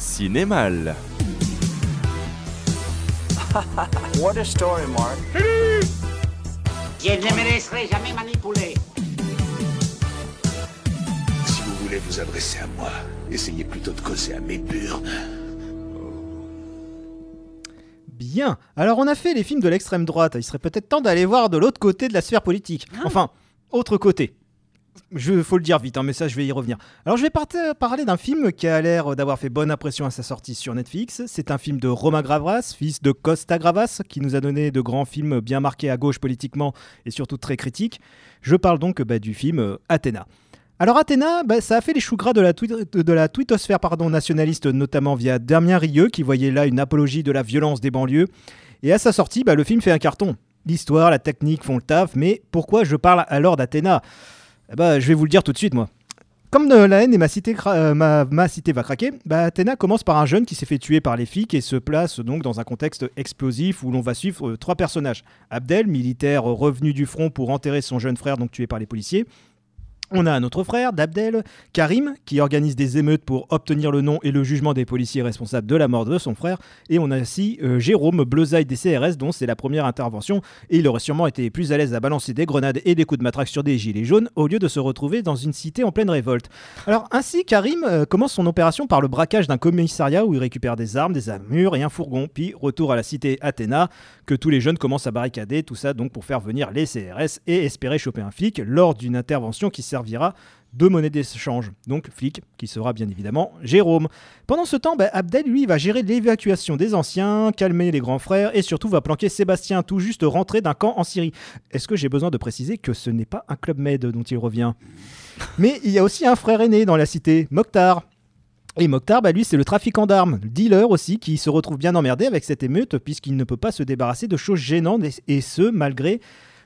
Cinémal. What a story, Mark. Je ne me laisserai jamais manipuler. Si vous voulez vous adresser à moi, essayez plutôt de causer à mes burnes. Bien. Alors on a fait les films de l'extrême droite. Il serait peut-être temps d'aller voir de l'autre côté de la sphère politique. Enfin, autre côté. Je faut le dire vite, hein, mais ça je vais y revenir. Alors je vais parler d'un film qui a l'air d'avoir fait bonne impression à sa sortie sur Netflix. C'est un film de Romain Gravras, fils de Costa Gravas, qui nous a donné de grands films bien marqués à gauche politiquement et surtout très critiques. Je parle donc bah, du film euh, Athéna. Alors Athéna, bah, ça a fait les choux gras de la, de la twittosphère pardon, nationaliste, notamment via Damien Rieu, qui voyait là une apologie de la violence des banlieues. Et à sa sortie, bah, le film fait un carton. L'histoire, la technique font le taf, mais pourquoi je parle alors d'Athéna? Bah, Je vais vous le dire tout de suite, moi. Comme la haine et ma cité, euh, ma, ma cité va craquer, bah, Athéna commence par un jeune qui s'est fait tuer par les flics et se place donc dans un contexte explosif où l'on va suivre euh, trois personnages. Abdel, militaire revenu du front pour enterrer son jeune frère donc tué par les policiers. On a un autre frère, d'Abdel, Karim, qui organise des émeutes pour obtenir le nom et le jugement des policiers responsables de la mort de son frère. Et on a aussi euh, Jérôme, bleusaille des CRS, dont c'est la première intervention. Et il aurait sûrement été plus à l'aise à balancer des grenades et des coups de matraque sur des gilets jaunes au lieu de se retrouver dans une cité en pleine révolte. Alors ainsi, Karim euh, commence son opération par le braquage d'un commissariat où il récupère des armes, des armures et un fourgon. Puis retour à la cité Athéna, que tous les jeunes commencent à barricader, tout ça donc pour faire venir les CRS et espérer choper un flic lors d'une intervention qui servira de monnaie d'échange. Donc flic, qui sera bien évidemment Jérôme. Pendant ce temps, bah, Abdel, lui, va gérer l'évacuation des anciens, calmer les grands frères et surtout va planquer Sébastien, tout juste rentré d'un camp en Syrie. Est-ce que j'ai besoin de préciser que ce n'est pas un club med dont il revient? Mais il y a aussi un frère aîné dans la cité, Mokhtar. Et Mokhtar, bah, lui, c'est le trafiquant d'armes, le dealer aussi, qui se retrouve bien emmerdé avec cette émeute, puisqu'il ne peut pas se débarrasser de choses gênantes, et, et ce, malgré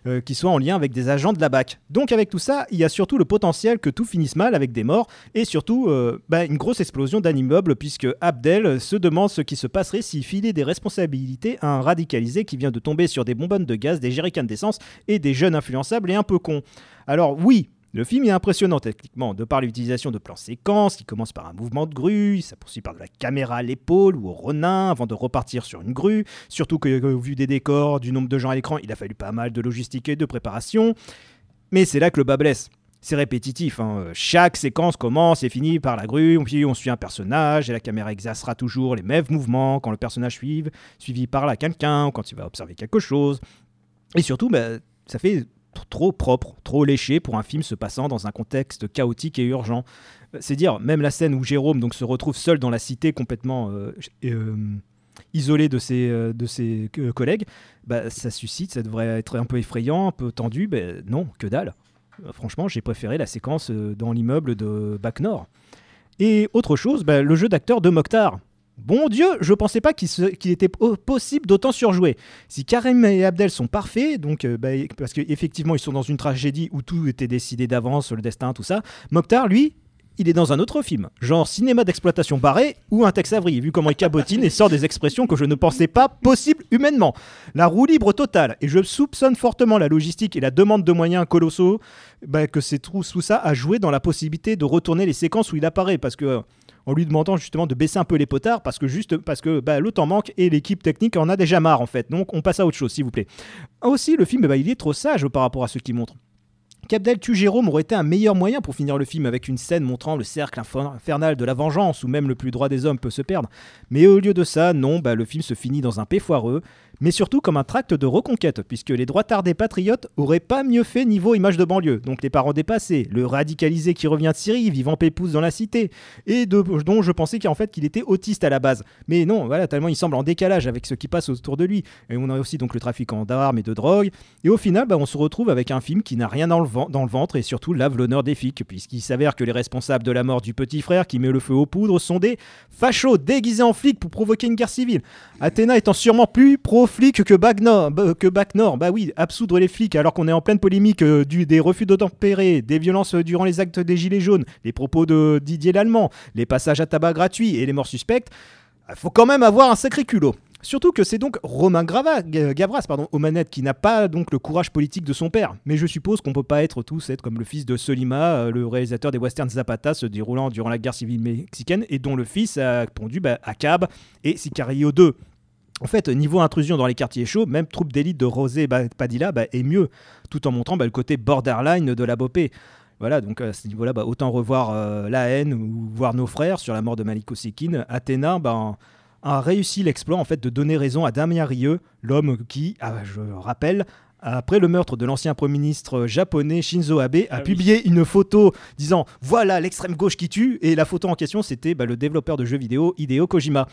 euh, qu'il soit en lien avec des agents de la BAC. Donc avec tout ça, il y a surtout le potentiel que tout finisse mal avec des morts, et surtout euh, bah, une grosse explosion d'un immeuble, puisque Abdel se demande ce qui se passerait s'il filait des responsabilités à un radicalisé qui vient de tomber sur des bonbonnes de gaz, des jerrycans d'essence et des jeunes influençables et un peu cons. Alors oui, le film est impressionnant techniquement, de par l'utilisation de plans séquences qui commencent par un mouvement de grue, ça poursuit par de la caméra à l'épaule ou au renin avant de repartir sur une grue, surtout que euh, au vu des décors, du nombre de gens à l'écran, il a fallu pas mal de logistique et de préparation. Mais c'est là que le bas blesse. C'est répétitif, hein. chaque séquence commence et finit par la grue, on suit un personnage et la caméra exercera toujours les mêmes mouvements quand le personnage suit, suivi par là quelqu'un ou quand il va observer quelque chose. Et surtout, bah, ça fait trop propre, trop léché pour un film se passant dans un contexte chaotique et urgent. Euh, C'est dire, même la scène où Jérôme donc, se retrouve seul dans la cité complètement euh, euh, isolé de ses, de ses collègues, bah, ça suscite, ça devrait être un peu effrayant, un peu tendu. Ben non, que dalle. Franchement, j'ai préféré la séquence dans l'immeuble de Bac Nord. Et autre chose, bah, le jeu d'acteur de Mokhtar. Bon Dieu, je pensais pas qu'il était po- possible d'autant surjouer. Si Karim et Abdel sont parfaits, donc euh, bah, parce qu'effectivement ils sont dans une tragédie où tout était décidé d'avance, le destin, tout ça, Mokhtar, lui, il est dans un autre film, genre cinéma d'exploitation barré ou un Tex Avery, vu comment il cabotine et sort des expressions que je ne pensais pas possibles humainement. La roue libre totale, et je soupçonne fortement la logistique et la demande de moyens colossaux, bah, que c'est tout, tout ça a joué dans la possibilité de retourner les séquences où il apparaît, parce que en lui demandant justement de baisser un peu les potards, parce que juste parce que bah, le temps manque et l'équipe technique en a déjà marre en fait. Donc on passe à autre chose, s'il vous plaît. Aussi, le film, bah, il est trop sage par rapport à ce qu'il montre. Qu'Abdel tue Jérôme aurait été un meilleur moyen pour finir le film avec une scène montrant le cercle infernal de la vengeance où même le plus droit des hommes peut se perdre. Mais au lieu de ça, non, bah, le film se finit dans un paix foireux, mais surtout comme un tract de reconquête, puisque les droitards des patriotes auraient pas mieux fait niveau image de banlieue. Donc les parents dépassés, le radicalisé qui revient de Syrie, vivant pépouze dans la cité, et dont je pensais qu'en fait qu'il était autiste à la base. Mais non, voilà, tellement il semble en décalage avec ce qui passe autour de lui. Et on a aussi donc le trafiquant d'armes et de drogue. Et au final, bah, on se retrouve avec un film qui n'a rien ven- dans le ventre et surtout lave l'honneur des flics, puisqu'il s'avère que les responsables de la mort du petit frère qui met le feu aux poudres sont des fachos déguisés en flics pour provoquer une guerre civile. Athéna étant sûrement plus pro-flic que bah, que Bac Nord. Bah oui, absoudre les flics alors qu'on est en pleine polémique euh, du, des refus d'obtempérer, des violences euh, durant les actes des Gilets jaunes, les propos de Didier Lallemand, les passages à tabac gratuits et les morts suspectes. Il faut quand même avoir un sacré culot. Surtout que c'est donc Romain Grava, G- Gavras pardon, aux manettes qui n'a pas donc le courage politique de son père. Mais je suppose qu'on peut pas être tous être comme le fils de Solima, euh, le réalisateur des westerns Zapata se déroulant durant la guerre civile mexicaine et dont le fils a pondu bah, à Cab et Sicario 2. En fait, niveau intrusion dans les quartiers chauds, même troupe d'élite de Rosé Padilla bah, est mieux, tout en montrant bah, le côté borderline de la Bopé. Voilà, donc à ce niveau-là, bah, autant revoir euh, La haine ou voir nos frères sur la mort de Malik Osekin. Athéna bah, a réussi l'exploit en fait de donner raison à Damien Rieu, l'homme qui, ah, je rappelle, après le meurtre de l'ancien Premier ministre japonais Shinzo Abe, a Ah oui. publié une photo disant voilà l'extrême gauche qui tue, et la photo en question c'était bah, le développeur de jeux vidéo Hideo Kojima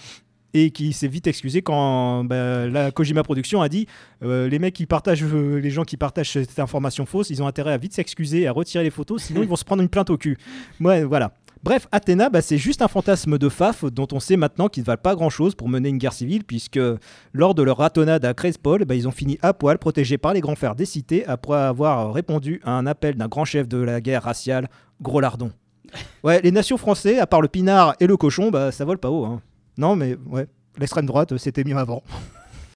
et qui s'est vite excusé quand bah, la Kojima Production a dit euh, les mecs qui partagent, euh, les gens qui partagent cette information fausse, ils ont intérêt à vite s'excuser, à retirer les photos, sinon ils vont se prendre une plainte au cul. Ouais, voilà. Bref, Athéna, bah, c'est juste un fantasme de Faf dont on sait maintenant qu'ils ne valent pas grand-chose pour mener une guerre civile, puisque lors de leur ratonnade à Crespol, bah, ils ont fini à poil, protégés par les grands frères des cités, après avoir répondu à un appel d'un grand chef de la guerre raciale, Gros Lardon. Ouais, les nations français, à part le pinard et le cochon, bah, ça vole pas haut. hein. Non, mais ouais, l'extrême droite, euh, c'était mieux avant.